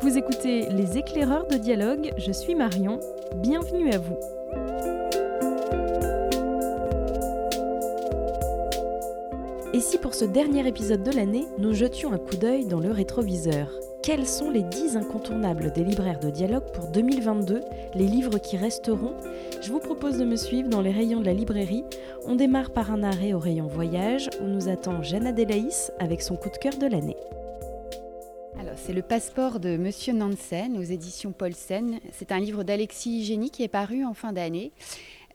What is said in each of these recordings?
Vous écoutez Les éclaireurs de dialogue, je suis Marion, bienvenue à vous. Et si pour ce dernier épisode de l'année, nous jetions un coup d'œil dans le rétroviseur? Quels sont les 10 incontournables des libraires de dialogue pour 2022, les livres qui resteront? Je vous propose de me suivre dans les rayons de la librairie. On démarre par un arrêt au rayon voyage où nous attend Jeanne Delaïs avec son coup de cœur de l'année. C'est le passeport de Monsieur Nansen aux éditions Paulsen. C'est un livre d'Alexis Génie qui est paru en fin d'année.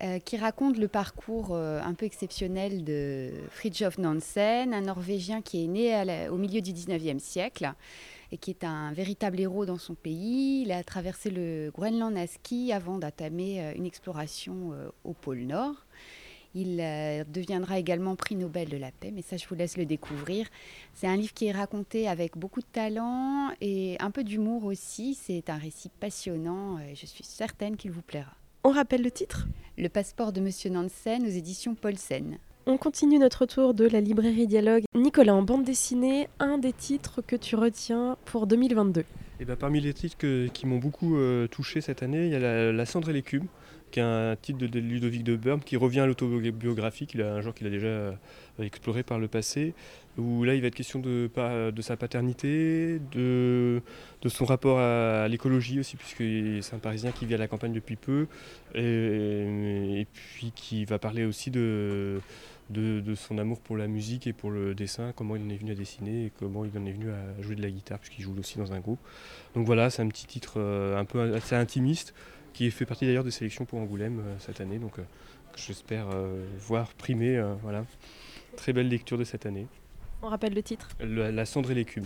Euh, qui raconte le parcours euh, un peu exceptionnel de Fridtjof Nansen, un Norvégien qui est né au milieu du 19e siècle et qui est un véritable héros dans son pays. Il a traversé le Groenland à ski avant d'attamer euh, une exploration au pôle Nord. Il deviendra également prix Nobel de la paix, mais ça je vous laisse le découvrir. C'est un livre qui est raconté avec beaucoup de talent et un peu d'humour aussi. C'est un récit passionnant et je suis certaine qu'il vous plaira. On rappelle le titre? Le passeport de Monsieur Nansen aux éditions Paulsen. On continue notre tour de la librairie Dialogue. Nicolas, en bande dessinée, un des titres que tu retiens pour 2022 eh ben, Parmi les titres qui m'ont beaucoup euh, touché cette année, il y a La, cendre et l'écume, qui est un titre de, Ludovic de Burme, qui revient à l'autobiographie, un genre qu'il a déjà euh, exploré par le passé, où là il va être question de, sa paternité, de, son rapport à, l'écologie aussi, puisque c'est un Parisien qui vit à la campagne depuis peu, et, et puis qui va parler aussi de de, son amour pour la musique et pour le dessin, comment il en est venu à dessiner et comment il en est venu à jouer de la guitare, puisqu'il joue aussi dans un groupe. Donc voilà, c'est un petit titre euh, un peu assez intimiste, qui fait partie d'ailleurs des sélections pour Angoulême euh, cette année, donc euh, j'espère voir primer. voilà. Très belle lecture de cette année. On rappelle le titre? La cendre et l'écume,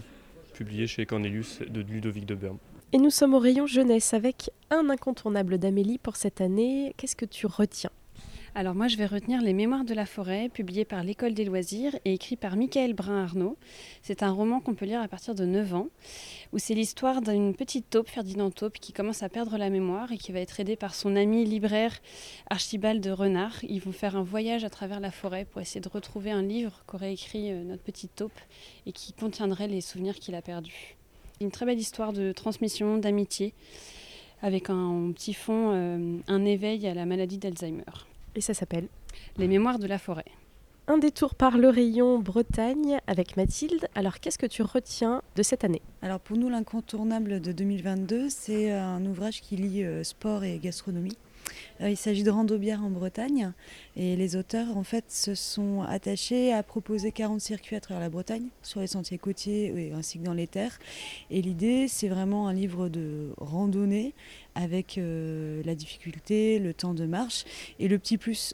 publié chez Cornelius de Ludovic de Burme. Et nous sommes au rayon jeunesse avec un incontournable d'Amélie pour cette année. Qu'est-ce que tu retiens? Alors moi je vais retenir Les Mémoires de la forêt, publié par l'École des loisirs et écrit par Michael Brun-Arnaud. C'est un roman qu'on peut lire à partir de 9 ans, où c'est l'histoire d'une petite taupe, Ferdinand Taupe, qui commence à perdre la mémoire et qui va être aidé par son ami libraire Archibald Renard. Ils vont faire un voyage à travers la forêt pour essayer de retrouver un livre qu'aurait écrit euh, notre petite taupe et qui contiendrait les souvenirs qu'il a perdus. Une très belle histoire de transmission, d'amitié, avec un petit fond, euh, un éveil à la maladie d'Alzheimer. Et ça s'appelle Les Mémoires de la forêt. Un détour par le rayon Bretagne avec Mathilde. Alors qu'est-ce que tu retiens de cette année? Alors pour nous l'incontournable de 2022, c'est un ouvrage qui lie euh, sport et gastronomie. Euh, il s'agit de Rando-Bière en Bretagne et les auteurs en fait se sont attachés à proposer 40 circuits à travers la Bretagne sur les sentiers côtiers ainsi que dans les terres. Et l'idée c'est vraiment un livre de randonnée avec euh, la difficulté, le temps de marche. Et le petit plus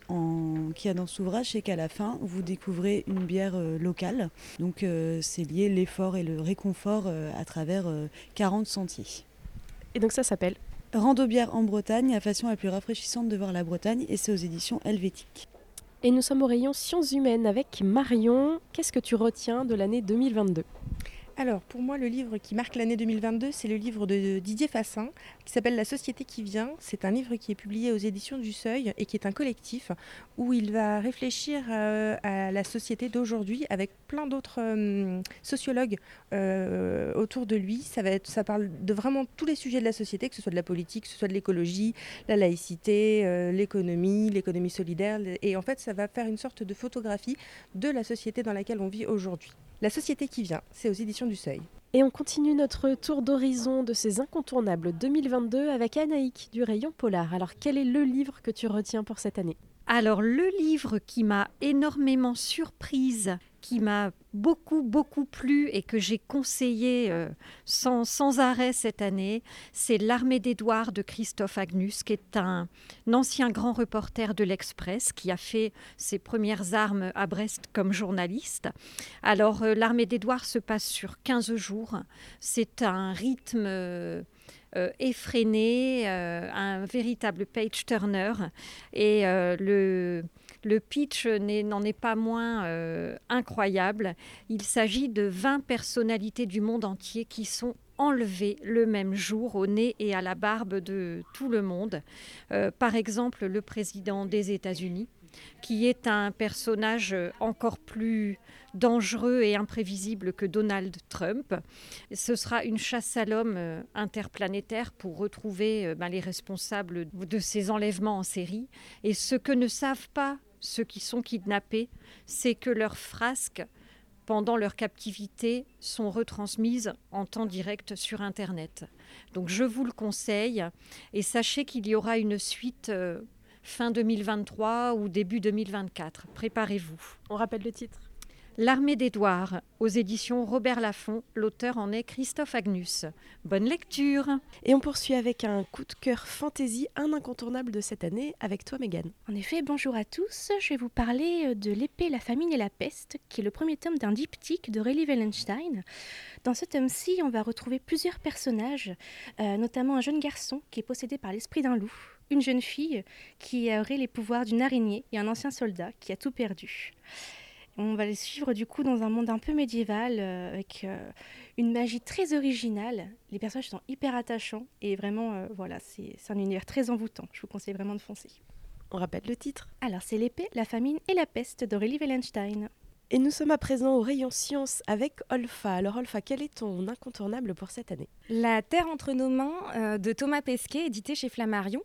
qu'il y a dans cet ouvrage, c'est qu'à la fin, vous découvrez une bière euh, locale. Donc c'est lié l'effort et le réconfort à travers 40 sentiers. Et donc ça s'appelle Rando-bière en Bretagne, la façon la plus rafraîchissante de voir la Bretagne, et c'est aux éditions helvétiques. Et nous sommes au rayon sciences humaines avec Marion. Qu'est-ce que tu retiens de l'année 2022 alors, pour moi, le livre qui marque l'année 2022, c'est le livre de Didier Fassin, qui s'appelle La société qui vient. C'est un livre qui est publié aux éditions du Seuil et qui est un collectif où il va réfléchir euh, à la société d'aujourd'hui avec plein d'autres euh, sociologues euh, autour de lui. Ça, va être, ça parle de vraiment tous les sujets de la société, que ce soit de la politique, que ce soit de l'écologie, la laïcité, l'économie, l'économie solidaire. Et en fait, ça va faire une sorte de photographie de la société dans laquelle on vit aujourd'hui. La société qui vient, c'est aux éditions du Seuil. Et on continue notre tour d'horizon de ces incontournables 2022 avec Anaïk du rayon Polar. Alors quel est le livre que tu retiens pour cette année? Alors le livre qui m'a énormément surprise qui m'a beaucoup, beaucoup plu et que j'ai conseillé euh, sans, sans, arrêt cette année, c'est L'armée d'Édouard de Christophe Agnus, qui est un, ancien grand reporter de l'Express qui a fait ses premières armes à Brest comme journaliste. Alors, euh, L'armée d'Édouard se passe sur 15 jours. C'est un rythme. Euh, effréné, un véritable page turner. Et le, le pitch n'en est, pas moins euh, incroyable. Il s'agit de 20 personnalités du monde entier qui sont enlevées le même jour au nez et à la barbe de tout le monde. Euh, par exemple, le président des États-Unis, qui est un personnage encore plus dangereux et imprévisible que Donald Trump. Ce sera une chasse à l'homme euh, interplanétaire pour retrouver ben, les responsables de ces enlèvements en série. Et ce que ne savent pas ceux qui sont kidnappés, c'est que leurs frasques pendant leur captivité sont retransmises en temps direct sur Internet. Donc je vous le conseille et sachez qu'il y aura une suite euh, fin 2023 ou début 2024. Préparez-vous. On rappelle le titre L'armée d'Édouard, aux éditions Robert Laffont. L'auteur en est Christophe Agnus. Bonne lecture Et on poursuit avec un coup de cœur fantasy, un incontournable de cette année, avec toi Megan. En effet, bonjour à tous. Je vais vous parler de L'épée, la famine et la peste, qui est le premier tome d'un diptyque de Rayleigh Wallenstein. Dans ce tome-ci, on va retrouver plusieurs personnages, euh, notamment un jeune garçon qui est possédé par l'esprit d'un loup, une jeune fille qui aurait les pouvoirs d'une araignée et un ancien soldat qui a tout perdu. On va les suivre du coup dans un monde un peu médiéval euh, avec euh, une magie très originale. Les personnages sont hyper attachants et vraiment, euh, voilà, c'est un univers très envoûtant. Je vous conseille vraiment de foncer. On rappelle le titre. Alors, c'est l'épée, la famine et la peste d'Aurélie Wellenstein. Et nous sommes à présent au rayon science avec Olfa. Alors Olfa, quel est ton incontournable pour cette année? La Terre entre nos mains euh, de Thomas Pesquet, édité chez Flammarion.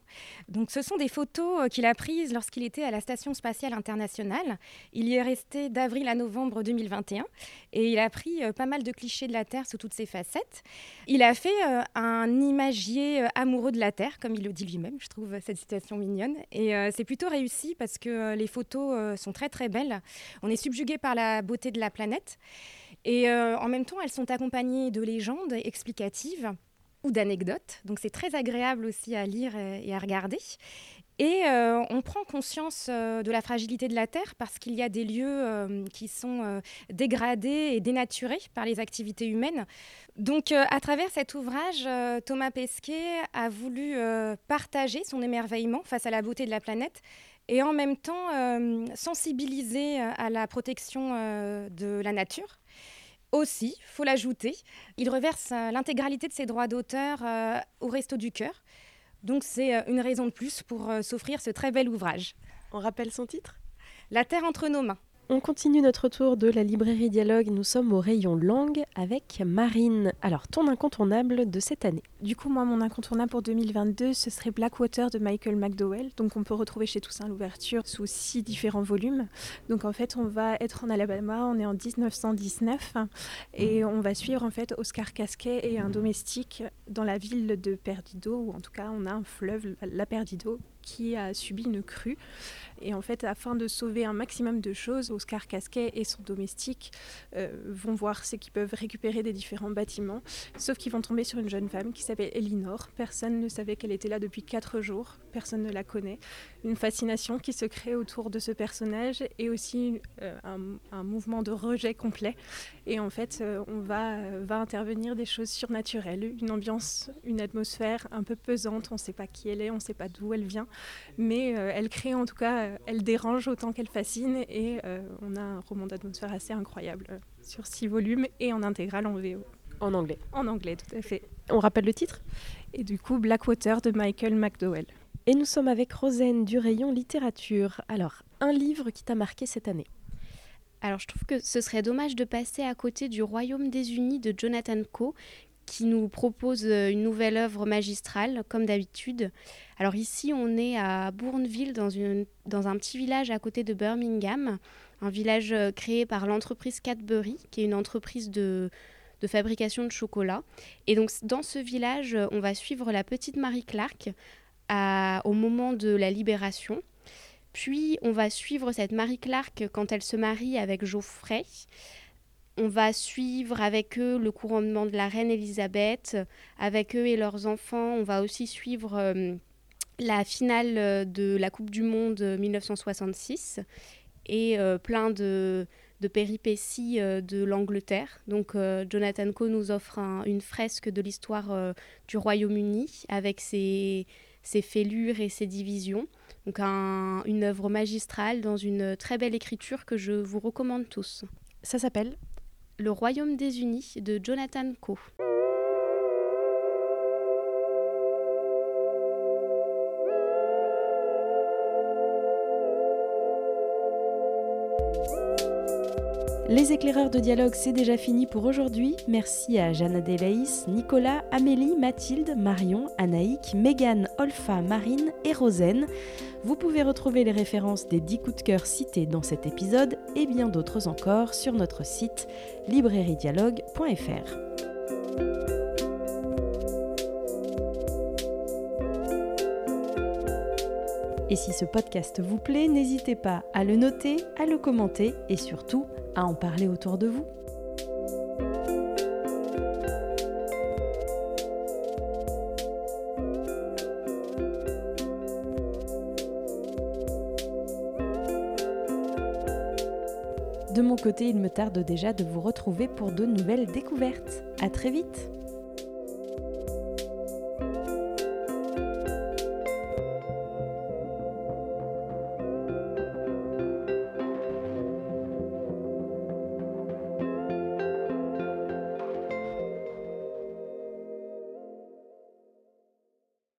Donc ce sont des photos euh, qu'il a prises lorsqu'il était à la Station spatiale internationale. Il y est resté d'avril à novembre 2021 et il a pris euh, pas mal de clichés de la Terre sous toutes ses facettes. Il a fait un imagier amoureux de la Terre, comme il le dit lui-même. Je trouve cette situation mignonne et c'est plutôt réussi parce que les photos sont très très belles. On est subjugué par la beauté de la planète. Et euh, en même temps, elles sont accompagnées de légendes explicatives ou d'anecdotes. Donc c'est très agréable aussi à lire et à regarder. Et euh, on prend conscience euh, de la fragilité de la Terre parce qu'il y a des lieux qui sont dégradés et dénaturés par les activités humaines. Donc à travers cet ouvrage, Thomas Pesquet a voulu partager son émerveillement face à la beauté de la planète et en même temps euh, sensibiliser euh, à la protection euh, de la nature. Aussi, faut l'ajouter, il reverse l'intégralité de ses droits d'auteur au Resto du Cœur. Donc c'est une raison de plus pour s'offrir ce très bel ouvrage. On rappelle son titre? La Terre entre nos mains. On continue notre tour de la librairie Dialogue. Nous sommes au rayon langue avec Marine. Alors, ton incontournable de cette année Du coup, moi, mon incontournable pour 2022, ce serait Blackwater de Michael McDowell. Donc, on peut retrouver chez Toussaint l'ouverture sous six différents volumes. Donc, en fait, on va être en Alabama, on est en 1919 et on va suivre en fait Oscar Casquet et un domestique dans la ville de Perdido, ou en tout cas, on a un fleuve, la Perdido, qui a subi une crue. Et en fait, afin de sauver un maximum de choses, Oscar Casquet et son domestique euh, vont voir ce qu'ils peuvent récupérer des différents bâtiments, sauf qu'ils vont tomber sur une jeune femme qui s'appelle Elinor. Personne ne savait qu'elle était là depuis quatre jours, personne ne la connaît. Une fascination qui se crée autour de ce personnage et aussi euh, un, mouvement de rejet complet. Et en fait, euh, on va, va intervenir des choses surnaturelles, une ambiance, une atmosphère un peu pesante. On ne sait pas qui elle est, on ne sait pas d'où elle vient, mais elle crée en tout cas elle dérange autant qu'elle fascine et euh, on a un roman d'atmosphère assez incroyable euh, sur six volumes et en intégrale en VO. En anglais. En anglais, tout à fait. On rappelle le titre? Et du coup, Blackwater de Michael McDowell. Et nous sommes avec Rosaine du rayon littérature. Alors, un livre qui t'a marqué cette année? Alors je trouve que ce serait dommage de passer à côté du Royaume des Unis de Jonathan Coe, qui nous propose euh, une nouvelle œuvre magistrale, comme d'habitude. Alors ici, on est à Bourneville, dans, une, dans un petit village à côté de Birmingham, un village euh, créé par l'entreprise Cadbury, qui est une entreprise de, de fabrication de chocolat. Et donc dans ce village, on va suivre la petite Marie Clark au moment de la libération. Puis on va suivre cette Marie Clark quand elle se marie avec Geoffrey. On va suivre avec eux le couronnement de la reine Elisabeth, avec eux et leurs enfants. On va aussi suivre euh, la finale euh, de la Coupe du Monde 1966 et euh, plein de, péripéties de l'Angleterre. Donc Jonathan Coe nous offre une fresque de l'histoire du Royaume-Uni avec ses, fêlures et ses divisions. Donc une œuvre magistrale dans une très belle écriture que je vous recommande tous. Ça s'appelle le Royaume des Unis de Jonathan Coe. Les éclaireurs de dialogue, c'est déjà fini pour aujourd'hui. Merci à Jeanne Adélaïs, Nicolas, Amélie, Mathilde, Marion, Anaïk, Mégane, Olfa, Marine et Rosen. Vous pouvez retrouver les références des 10 coups de cœur cités dans cet épisode et bien d'autres encore sur notre site librairiedialogue.fr. Et si ce podcast vous plaît, n'hésitez pas à le noter, à le commenter et surtout à en parler autour de vous. De mon côté, il me tarde déjà de vous retrouver pour de nouvelles découvertes. À très vite!